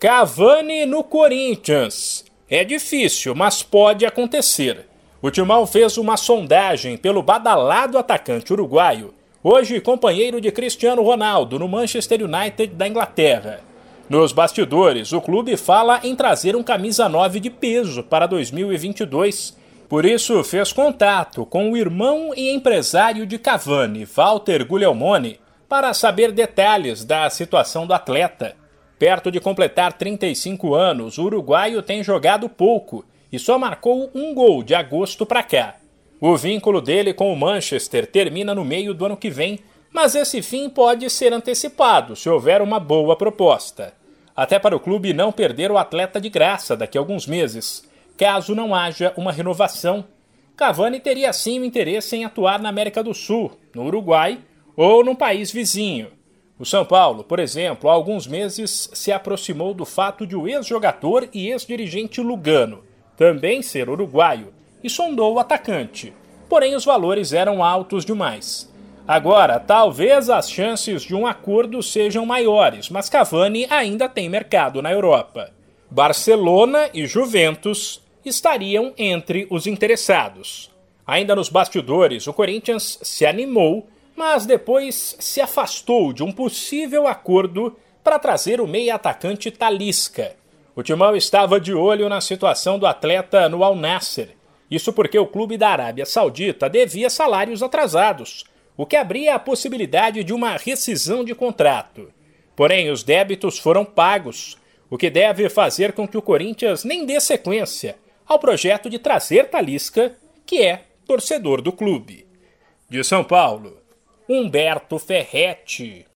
Cavani no Corinthians. É difícil, mas pode acontecer. O Timão fez uma sondagem pelo badalado atacante uruguaio, hoje companheiro de Cristiano Ronaldo no Manchester United da Inglaterra. Nos bastidores, o clube fala em trazer um camisa 9 de peso para 2022. Por isso, fez contato com o irmão e empresário de Cavani, Walter Guglielmone, para saber detalhes da situação do atleta. Perto de completar 35 anos, o uruguaio tem jogado pouco e só marcou um gol de agosto para cá. O vínculo dele com o Manchester termina no meio do ano que vem, mas esse fim pode ser antecipado se houver uma boa proposta. Até para o clube não perder o atleta de graça daqui a alguns meses, caso não haja uma renovação. Cavani teria sim o interesse em atuar na América do Sul, no Uruguai ou num país vizinho. O São Paulo, por exemplo, há alguns meses se aproximou do fato de o ex-jogador e ex-dirigente Lugano também ser uruguaio e sondou o atacante. Porém, os valores eram altos demais. Agora, talvez as chances de um acordo sejam maiores, mas Cavani ainda tem mercado na Europa. Barcelona e Juventus estariam entre os interessados. Ainda nos bastidores, o Corinthians se animou mas depois se afastou de um possível acordo para trazer o meia-atacante Talisca. O Timão estava de olho na situação do atleta no Al Nasser. Isso porque o clube da Arábia Saudita devia salários atrasados, o que abria a possibilidade de uma rescisão de contrato. Porém, os débitos foram pagos, o que deve fazer com que o Corinthians nem dê sequência ao projeto de trazer Talisca, que é torcedor do clube. De São Paulo, Humberto Ferretti.